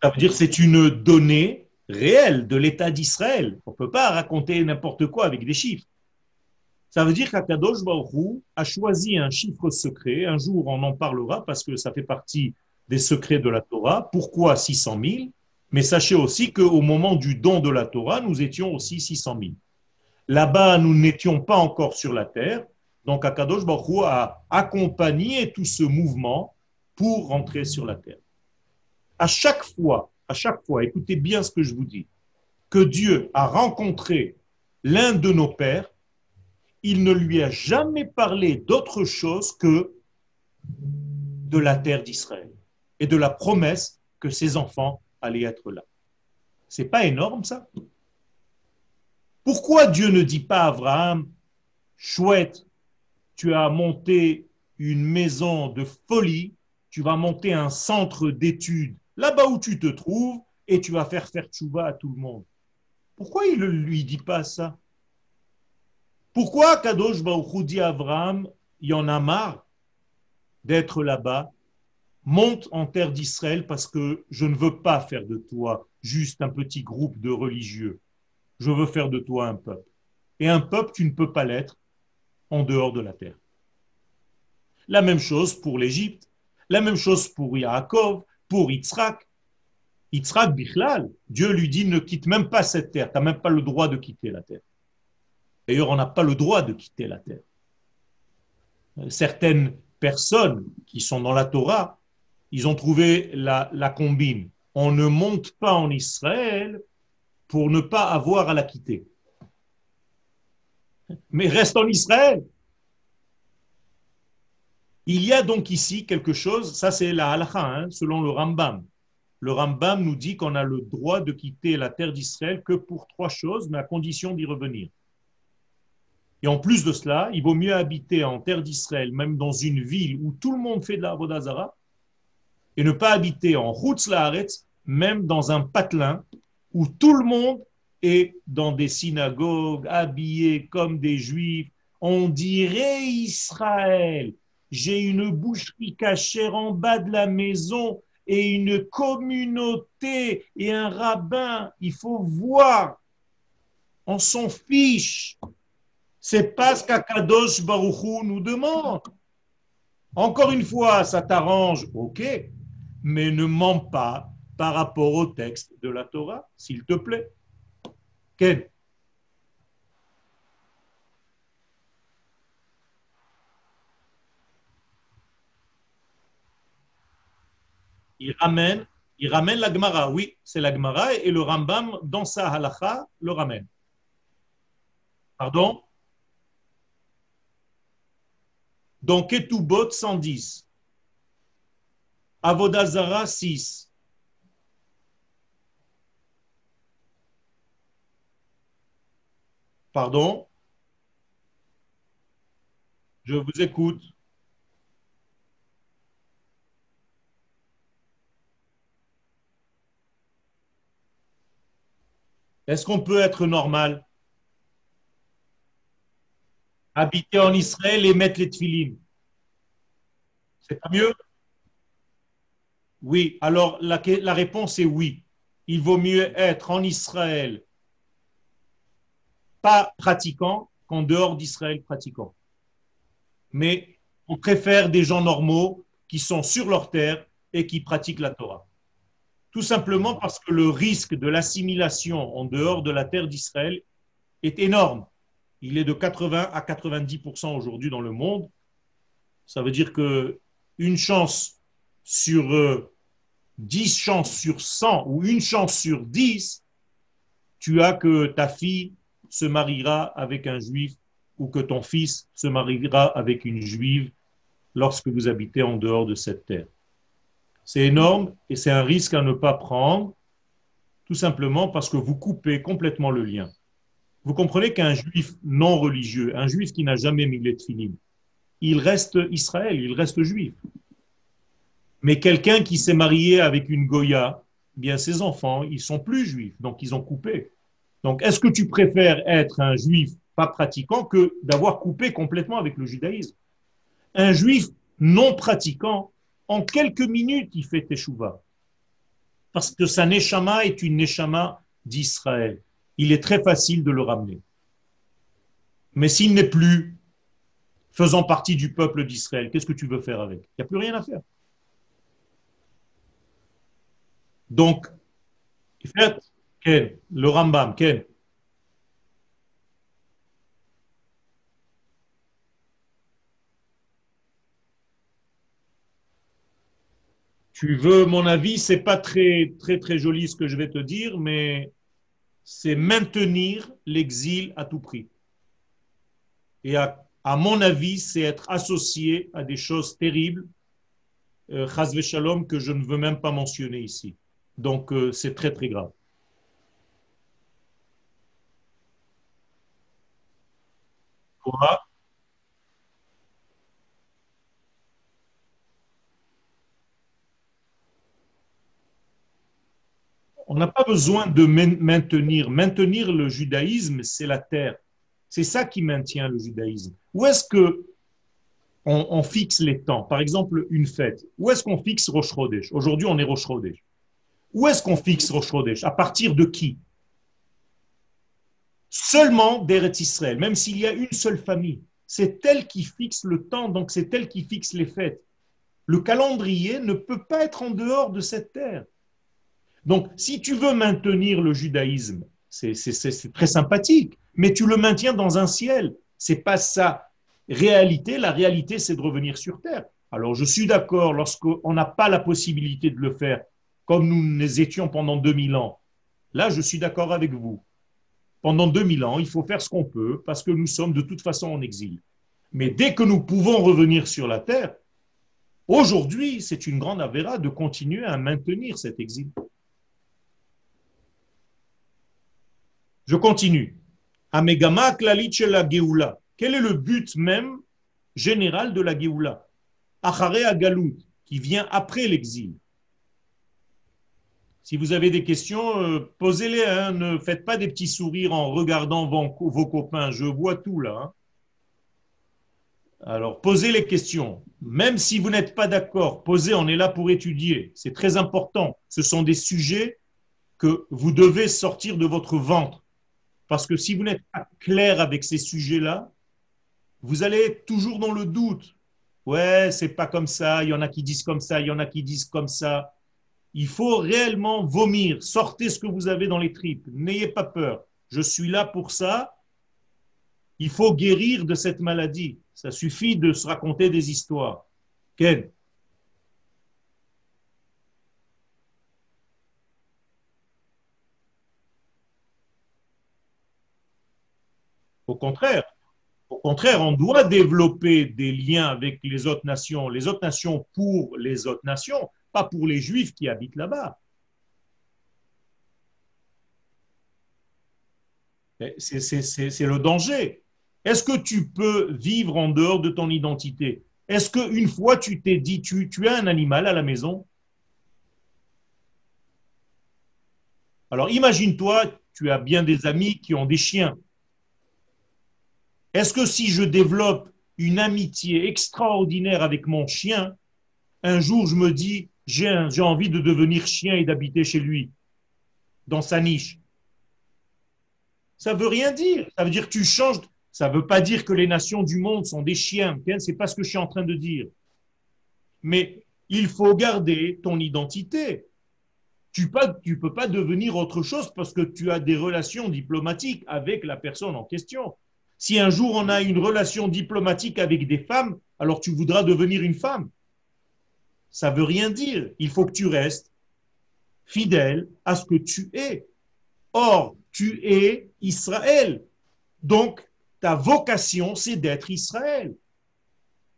Speaker 2: Ça veut dire que c'est une donnée réel de l'État d'Israël. On ne peut pas raconter n'importe quoi avec des chiffres. Ça veut dire qu'Akadosh Baruch a choisi un chiffre secret. Un jour, on en parlera parce que ça fait partie des secrets de la Torah. Pourquoi 600 000 Mais sachez aussi qu'au moment du don de la Torah, nous étions aussi 600 000. Là-bas, nous n'étions pas encore sur la terre. Donc, Akadosh Baruch a accompagné tout ce mouvement pour rentrer sur la terre. À chaque fois à chaque fois, écoutez bien ce que je vous dis, que Dieu a rencontré l'un de nos pères, il ne lui a jamais parlé d'autre chose que de la terre d'Israël et de la promesse que ses enfants allaient être là. C'est pas énorme ça Pourquoi Dieu ne dit pas à Abraham, chouette, tu as monté une maison de folie, tu vas monter un centre d'études là-bas où tu te trouves et tu vas faire faire tchouva à tout le monde. Pourquoi il ne lui dit pas ça? Pourquoi Kadosh Baruch dit à Abraham, il y en a marre d'être là-bas, monte en terre d'Israël parce que je ne veux pas faire de toi juste un petit groupe de religieux. Je veux faire de toi un peuple. Et un peuple, tu ne peux pas l'être en dehors de la terre. La même chose pour l'Égypte, la même chose pour Yaakov, pour Yitzhak. Yitzhak Bichlal, Dieu lui dit ne quitte même pas cette terre, tu n'as même pas le droit de quitter la terre. D'ailleurs, on n'a pas le droit de quitter la terre. Certaines personnes qui sont dans la Torah, ils ont trouvé la, combine. On ne monte pas en Israël pour ne pas avoir à la quitter. Mais reste en Israël. Il y a donc ici quelque chose, ça c'est la halakha, hein, selon le Rambam. Le Rambam nous dit qu'on a le droit de quitter la terre d'Israël que pour trois choses, mais à condition d'y revenir. Et en plus de cela, il vaut mieux habiter en terre d'Israël, même dans une ville où tout le monde fait de la Vodazara, et ne pas habiter en Chutz même dans un patelin où tout le monde est dans des synagogues, habillés comme des juifs. On dirait Israël j'ai une boucherie cachère en bas de la maison et une communauté et un rabbin. Il faut voir. On s'en fiche. C'est pas ce qu'Akadosh Baruchou nous demande. Encore une fois, ça t'arrange, ok, mais ne mens pas par rapport au texte de la Torah, s'il te plaît. Ken il ramène, il ramène la Gemara. Oui, c'est la Gemara et le Rambam, dans sa halacha, le ramène. Pardon? Dans Ketubot 110. Avodazara 6. Pardon? Je vous écoute. Est-ce qu'on peut être normal? Habiter en Israël et mettre les tefilines C'est pas mieux? Oui, alors la, réponse est oui. Il vaut mieux être en Israël pas pratiquant qu'en dehors d'Israël pratiquant. Mais on préfère des gens normaux qui sont sur leur terre et qui pratiquent la Torah. Tout simplement parce que le risque de l'assimilation en dehors de la terre d'Israël est énorme. Il est de 80 à 90% aujourd'hui dans le monde. Ça veut dire que une chance sur 10 euh, chances sur 100 ou une chance sur 10, tu as que ta fille se mariera avec un juif ou que ton fils se mariera avec une juive lorsque vous habitez en dehors de cette terre. C'est énorme et c'est un risque à ne pas prendre, tout simplement parce que vous coupez complètement le lien. Vous comprenez qu'un juif non religieux, un juif qui n'a jamais mis les tefilines, il reste Israël, il reste juif. Mais quelqu'un qui s'est marié avec une Goya, eh bien ses enfants, ils sont plus juifs, donc ils ont coupé. Donc est-ce que tu préfères être un juif pas pratiquant que d'avoir coupé complètement avec le judaïsme? Un juif non pratiquant, en quelques minutes, il fait Teshuvah. Parce que sa Neshama est une Neshama d'Israël. Il est très facile de le ramener. Mais s'il n'est plus faisant partie du peuple d'Israël, qu'est-ce que tu veux faire avec? Il n'y a plus rien à faire. Donc, le Rambam, Ken, tu veux mon avis, c'est pas très très très joli ce que je vais te dire, mais c'est maintenir l'exil à tout prix. Et à, mon avis, c'est être associé à des choses terribles, euh, que je ne veux même pas mentionner ici. Donc euh, c'est très très grave. On n'a pas besoin de main- maintenir. Maintenir le judaïsme, c'est la terre. C'est ça qui maintient le judaïsme. Où est-ce que on, fixe les temps? Par exemple, une fête. Où est-ce qu'on fixe Rosh Aujourd'hui, on est Rosh. Où est-ce qu'on fixe Rosh Chodesh À partir de qui? Seulement d'Eretz Israël, même s'il y a une seule famille. C'est elle qui fixe le temps, donc c'est elle qui fixe les fêtes. Le calendrier ne peut pas être en dehors de cette terre. Donc, si tu veux maintenir le judaïsme, c'est très sympathique, mais tu le maintiens dans un ciel. C'est pas sa réalité. La réalité, c'est de revenir sur terre. Alors, je suis d'accord lorsqu'on n'a pas la possibilité de le faire comme nous les étions pendant 2000 ans. Là, je suis d'accord avec vous. Pendant 2000 ans, il faut faire ce qu'on peut parce que nous sommes de toute façon en exil. Mais dès que nous pouvons revenir sur la terre, aujourd'hui, c'est une grande avéra de continuer à maintenir cet exil. Je continue. Amegama klalit la Geoula. Quel est le but même général de la Geoula? Achare Agalut, qui vient après l'exil. Si vous avez des questions, euh, posez-les. hein. Ne faites pas des petits sourires en regardant vos, copains. Je vois tout là. hein. Alors, posez les questions. Même si vous n'êtes pas d'accord, posez, on est là pour étudier. C'est très important. Ce sont des sujets que vous devez sortir de votre ventre. Parce que si vous n'êtes pas clair avec ces sujets-là, vous allez être toujours dans le doute. Ouais, c'est pas comme ça. Il y en a qui disent comme ça, il y en a qui disent comme ça. Il faut réellement vomir. Sortez ce que vous avez dans les tripes. N'ayez pas peur. Je suis là pour ça. Il faut guérir de cette maladie. Ça suffit de se raconter des histoires. Ken Au contraire, au contraire, on doit développer des liens avec les autres nations, les autres nations pour les autres nations, pas pour les juifs qui habitent là-bas. C'est le danger. Est-ce que tu peux vivre en dehors de ton identité? Est-ce qu'une fois tu t'es dit, tu, tu as un animal à la maison? Alors imagine-toi, tu as bien des amis qui ont des chiens. Est-ce que si je développe une amitié extraordinaire avec mon chien, un jour je me dis, j'ai envie de devenir chien et d'habiter chez lui, dans sa niche Ça veut rien dire. Ça veut dire que tu changes. Ça veut pas dire que les nations du monde sont des chiens. C'est pas ce que je suis en train de dire. Mais il faut garder ton identité. Tu ne peux pas devenir autre chose parce que tu as des relations diplomatiques avec la personne en question. Si un jour on a une relation diplomatique avec des femmes, alors tu voudras devenir une femme. Ça veut rien dire. Il faut que tu restes fidèle à ce que tu es. Or, tu es Israël. Donc, ta vocation, c'est d'être Israël.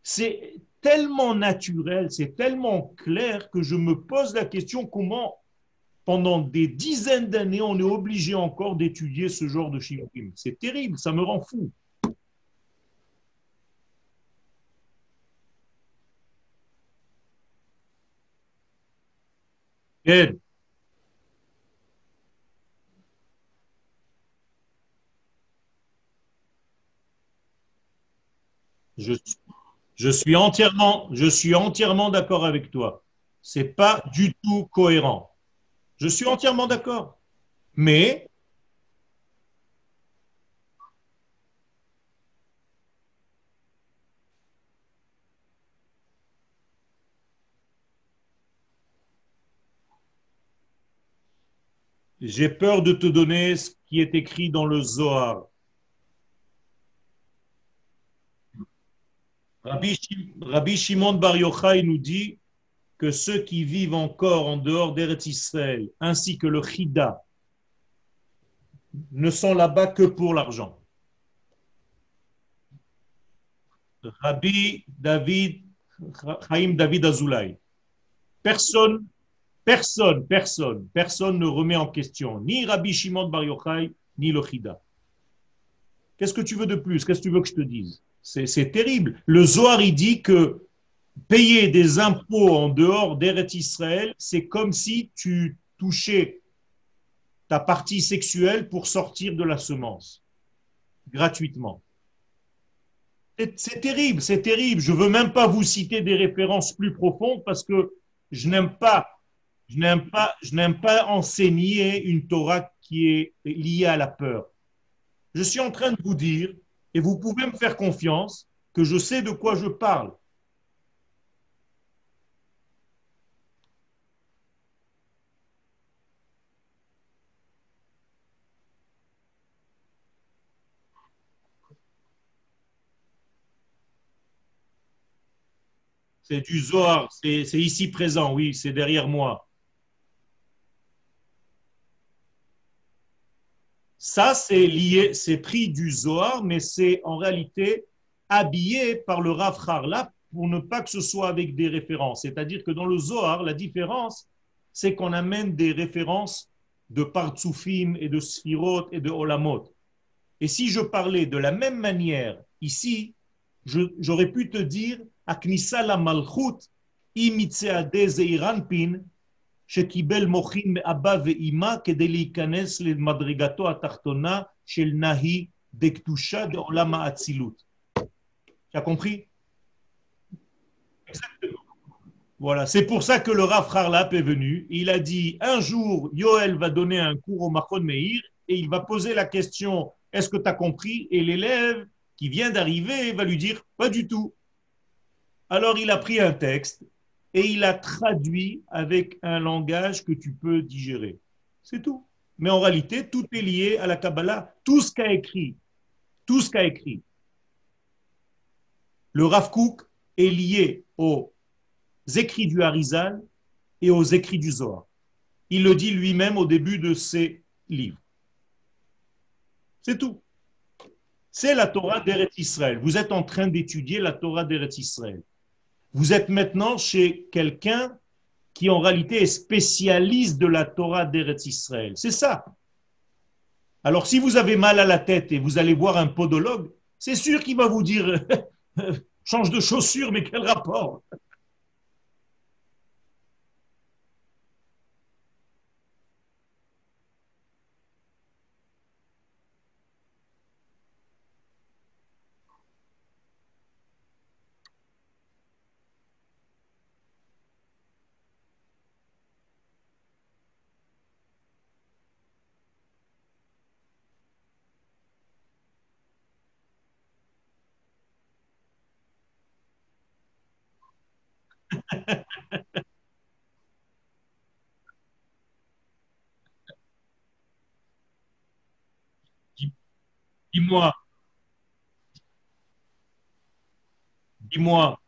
Speaker 2: C'est tellement naturel, c'est tellement clair que je me pose la question comment, pendant des dizaines d'années, on est obligé encore d'étudier ce genre de chiffres. C'est terrible, ça me rend fou. Je suis entièrement, je suis entièrement d'accord avec toi. C'est pas du tout cohérent. Je suis entièrement d'accord. Mais j'ai peur de te donner ce qui est écrit dans le Zohar. Rabbi, Shim- Rabbi Shimon Bar Yochai nous dit que ceux qui vivent encore en dehors d'Eretz Israël, ainsi que le Chida, ne sont là-bas que pour l'argent. Rabbi David, Chaim David Azoulay. Personne, personne, personne, personne ne remet en question ni Rabbi Shimon Bar Yochai, ni le Chida. Qu'est-ce que tu veux de plus? Qu'est-ce que tu veux que je te dise? C'est terrible. Le Zohar, il dit que payer des impôts en dehors d'Eretz Israël, c'est comme si tu touchais ta partie sexuelle pour sortir de la semence, gratuitement. C'est terrible, c'est terrible. Je ne veux même pas vous citer des références plus profondes parce que je n'aime pas, je n'aime pas, je n'aime pas enseigner une Torah qui est liée à la peur. Je suis en train de vous dire, et vous pouvez me faire confiance, que je sais de quoi je parle. C'est du Zohar, c'est ici présent, oui, c'est derrière moi. Ça, c'est lié, c'est pris du Zohar, mais c'est en réalité habillé par le Rav pour ne pas que ce soit avec des références. C'est-à-dire que dans le Zohar, la différence, c'est qu'on amène des références de Partsoufim et de Sphirot et de Olamot. Et si je parlais de la même manière ici, j'aurais pu te dire Aknissa la Malchut, Imitseade Zeiranpin, שקיבל מוחין מאבא ואימא כדי להיכנס למדרגתו התחתונה של נהי דקדושה דעולם האצילות. Tu as compris Exactement. Voilà, c'est pour ça que le Rav Harlap est venu. Il a dit un jour, Yoel va donner un cours au Machon Meir et il va poser la question Est-ce que tu as compris Et l'élève qui vient d'arriver va lui dire Pas du tout. Alors il a pris un texte et il a traduit avec un langage que tu peux digérer. C'est tout. Mais en réalité, tout est lié à la Kabbalah. Tout ce qu'a écrit, tout ce qu'a écrit, le Rav Kook est lié aux écrits du Harizal et aux écrits du Zohar. Il le dit lui-même au début de ses livres. C'est tout. C'est la Torah d'Eretz Israël. Vous êtes en train d'étudier la Torah d'Eretz Israël. Vous êtes maintenant chez quelqu'un qui en réalité est spécialiste de la Torah d'Eretz Israël. C'est ça. Alors si vous avez mal à la tête et vous allez voir un podologue, c'est sûr qu'il va vous dire [LAUGHS] change de chaussure, mais quel rapport? Dis-moi. Dis-moi.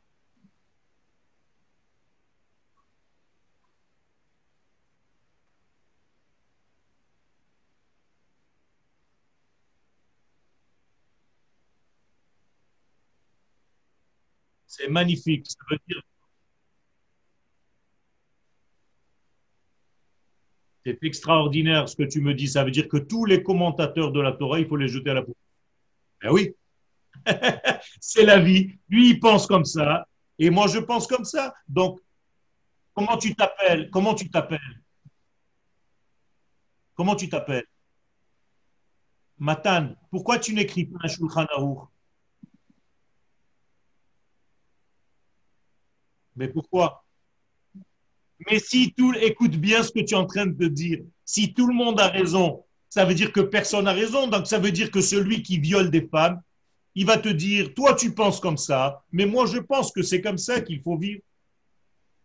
Speaker 2: C'est magnifique. Ça veut dire C'est extraordinaire ce que tu me dis. Ça veut dire que tous les commentateurs de la Torah, il faut les jeter à la poubelle. Ben oui. [LAUGHS] c'est la vie. Lui, il pense comme ça. Et moi, je pense comme ça. Donc, comment tu t'appelles? Comment tu t'appelles? Comment tu t'appelles? Matan, pourquoi tu n'écris pas un Shulchan Aruch? Mais pourquoi? Mais si tout, écoute bien ce que tu es en train de dire. Si tout le monde a raison, ça veut dire que personne n'a raison. Donc ça veut dire que celui qui viole des femmes, il va te dire, toi tu penses comme ça, mais moi je pense que c'est comme ça qu'il faut vivre.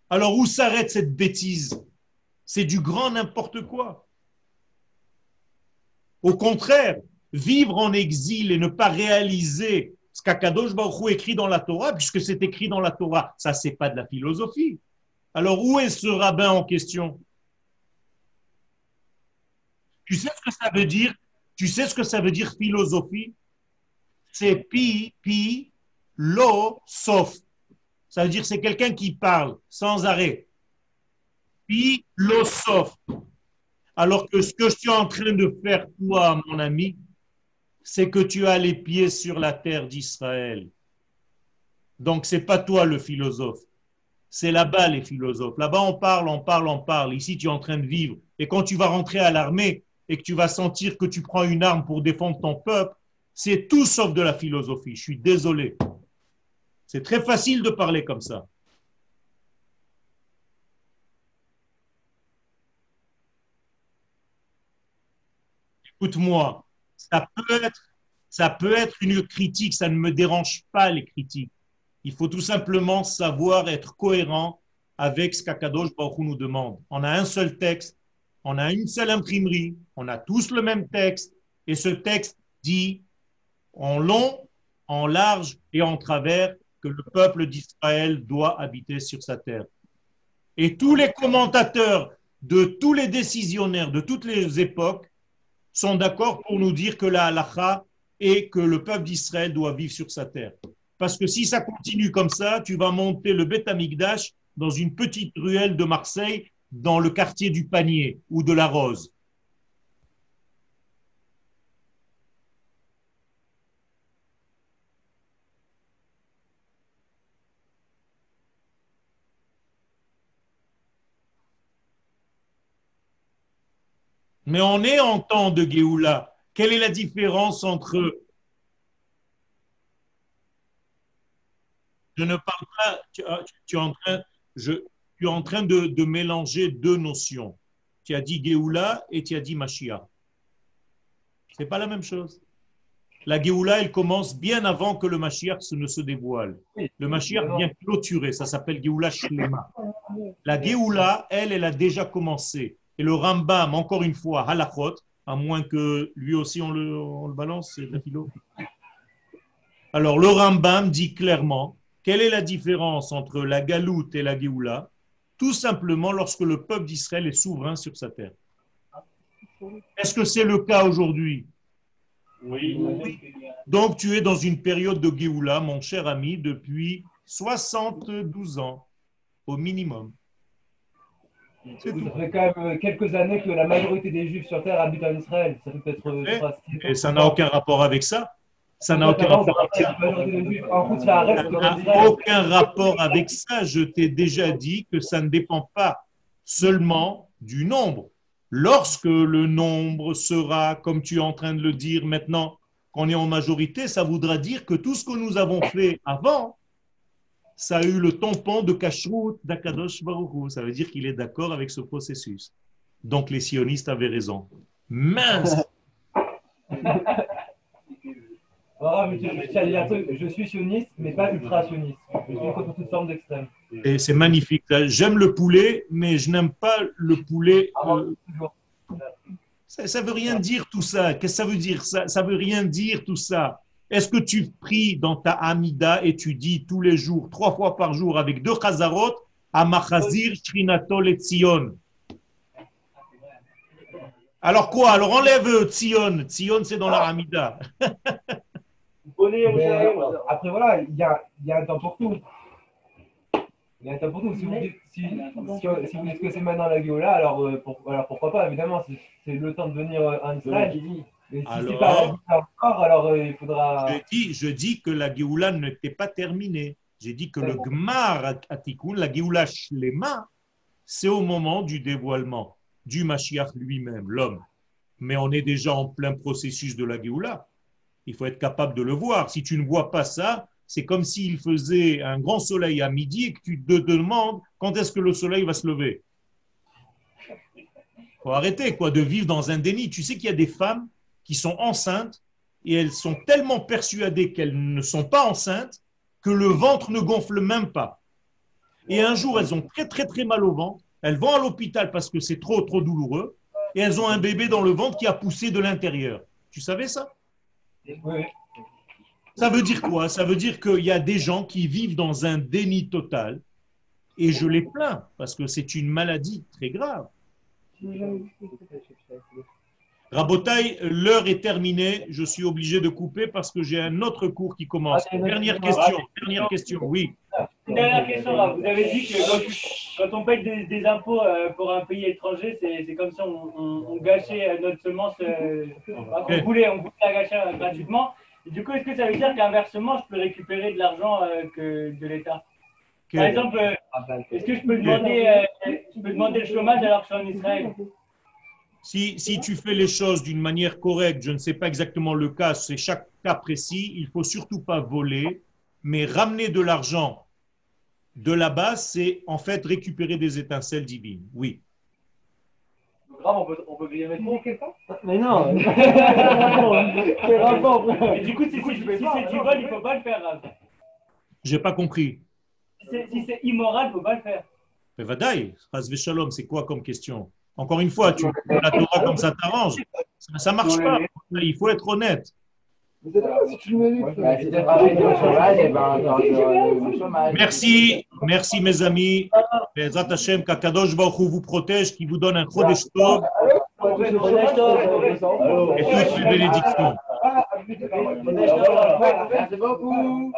Speaker 2: Alors où s'arrête cette bêtise? C'est du grand n'importe quoi. Au contraire, vivre en exil et ne pas réaliser ce qu'Akadosh Baruch écrit dans la Torah, puisque c'est écrit dans la Torah, ça c'est pas de la philosophie. Alors, où est ce rabbin en question? Tu sais ce que ça veut dire? Tu sais ce que ça veut dire philosophie? C'est pi, pi, lo, sauf. Ça veut dire c'est quelqu'un qui parle sans arrêt. Pi, lo, sauf. Alors que ce que je suis en train de faire, toi, mon ami, c'est que tu as les pieds sur la terre d'Israël. Donc, c'est pas toi le philosophe. C'est là-bas les philosophes. Là-bas, on parle, on parle, on parle. Ici, tu es en train de vivre. Et quand tu vas rentrer à l'armée et que tu vas sentir que tu prends une arme pour défendre ton peuple, c'est tout sauf de la philosophie. Je suis désolé. C'est très facile de parler comme ça. Écoute-moi, ça peut être, ça peut être une critique, ça ne me dérange pas les critiques. Il faut tout simplement savoir être cohérent avec ce qu'Akadosh Baruch nous demande. On a un seul texte, on a une seule imprimerie, on a tous le même texte, et ce texte dit en long, en large et en travers que le peuple d'Israël doit habiter sur sa terre. Et tous les commentateurs de tous les décisionnaires de toutes les époques sont d'accord pour nous dire que la halacha est que le peuple d'Israël doit vivre sur sa terre. Parce que si ça continue comme ça, tu vas monter le Beth Amikdash dans une petite ruelle de Marseille, dans le quartier du Panier ou de la Rose. Mais on est en temps de Géoula. Quelle est la différence entre... Je ne parle pas, tu, ah, tu es en train, je, tu es en train de, de mélanger deux notions. Tu as dit Géoula et tu as dit Mashiach. C'est pas la même chose. La Géoula, elle commence bien avant que le Mashiach ne se dévoile. Le Mashiach vient clôturer, ça s'appelle Géoula Shlema. La Géoula, elle, elle a déjà commencé. Et le Rambam, encore une fois, halachot, à moins que lui aussi on le, on le balance, c'est de la philo. Alors le Rambam dit clairement quelle est la différence entre la galoute et la Géoula? Tout simplement lorsque le peuple d'Israël est souverain sur sa terre. Est-ce que c'est le cas aujourd'hui?
Speaker 5: Oui.
Speaker 2: Donc tu es dans une période de Géoula, mon cher ami, depuis 72 ans au minimum.
Speaker 1: Ça fait quand même euh, quelques années que la majorité des Juifs sur Terre habitent en Israël. Ça peut être. euh,
Speaker 2: Et ça n'a aucun rapport avec ça. Ça n'a aucun rapport avec ça. Aucun rapport avec. Je t'ai déjà dit que ça ne dépend pas seulement du nombre. Lorsque le nombre sera, comme tu es en train de le dire maintenant, qu'on est en majorité, ça voudra dire que tout ce que nous avons fait avant, ça a eu le tampon de Kashrut d'Akadosh Baruch. Ça veut dire qu'il est d'accord avec ce processus. Donc les sionistes avaient raison. Mince [LAUGHS]
Speaker 1: Ah, mais je je suis sioniste, mais pas ultra sioniste. Je suis contre toute forme d'extrême.
Speaker 2: Et c'est magnifique. J'aime le poulet, mais je n'aime pas le poulet.
Speaker 1: Ah,
Speaker 2: euh, ça, veut rien dire tout ça. Qu'est-ce que ça veut dire? Ça Ça veut rien dire tout ça. Est-ce que tu pries dans ta Amida et tu dis tous les jours, trois fois par jour, avec deux chazarot, Amachazir, Shrinatol et Tzion? Alors quoi? Alors enlève euh, Tzion. Tzion, c'est dans la Amida. [LAUGHS]
Speaker 1: Mais, euh, après, voilà, il y a, il y a un temps pour tout. Il y a un temps pour tout. Si vous dites, si, si- si vous dites que c'est maintenant la Géola, alors, euh, pour- alors pourquoi pas, évidemment, c'est- le temps de venir euh, en Israël. Mais si
Speaker 2: Alors
Speaker 1: c'est pas encore, alors euh, il faudra.
Speaker 2: Je dis, je dis que la Géoula n'était pas terminée. J'ai dit que le Gmar à Tikkun, la Géoula Shlema, c'est au moment du dévoilement du Mashiach lui-même, l'homme. Mais on est déjà en plein processus de la Géoula. Il faut être capable de le voir. Si tu ne vois pas ça, c'est comme s'il faisait un grand soleil à midi et que tu te demandes quand est-ce que le soleil va se lever. faut arrêter quoi de vivre dans un déni. Tu sais qu'il y a des femmes qui sont enceintes et elles sont tellement persuadées qu'elles ne sont pas enceintes que le ventre ne gonfle même pas. Et un jour, elles ont très très très mal au ventre. Elles vont à l'hôpital parce que c'est trop trop douloureux et elles ont un bébé dans le ventre qui a poussé de l'intérieur. Tu savais ça? Ça veut dire quoi? Ça veut dire qu'il y a des gens qui vivent dans un déni total et je les plains parce que c'est une maladie très grave. Rabotaille, l'heure est terminée. Je suis obligé de couper parce que j'ai un autre cours qui commence.
Speaker 1: Ah,
Speaker 2: Dernière question. Dernière question. Oui.
Speaker 5: Une dernière question. Vous avez dit que quand, quand on paye des, des impôts euh, pour un pays étranger, c'est comme si on, on- on gâchait euh, notre semence, euh, qu'on voulait, on voulait la gâcher gratuitement. Et du coup, est-ce que ça veut dire qu'inversement, je peux récupérer de l'argent euh, de l'État? Par exemple, euh, est-ce que je peux demander, je peux demander le chômage alors que je suis en Israël?
Speaker 2: Si, si tu fais les choses d'une manière correcte, je ne sais pas exactement le cas, c'est chaque cas précis, il faut surtout pas voler, mais ramener de l'argent de là-bas, c'est en fait récupérer des étincelles divines. Oui.
Speaker 1: Grave, on peut, on peut griller mettre
Speaker 4: Mais non [LAUGHS]
Speaker 1: Quel rapport,
Speaker 5: du coup, si, si, si c'est du vol, il faut pas le faire, Rav.
Speaker 2: J'ai pas compris.
Speaker 5: Si c'est- Si c'est immoral, il faut pas le faire.
Speaker 2: Mais Vadaï, Chas v'shalom, c'est quoi comme question? Encore une fois, tu la Torah comme ça t'arrange. Ça ne marche pas. Il faut être honnête. Merci, merci mes amis. Bezrat Hashem, qu'Akadosh Baruch Hu vous protège, qui vous donne un Chodesh Tov et toutes les bénédictions.
Speaker 3: Merci beaucoup.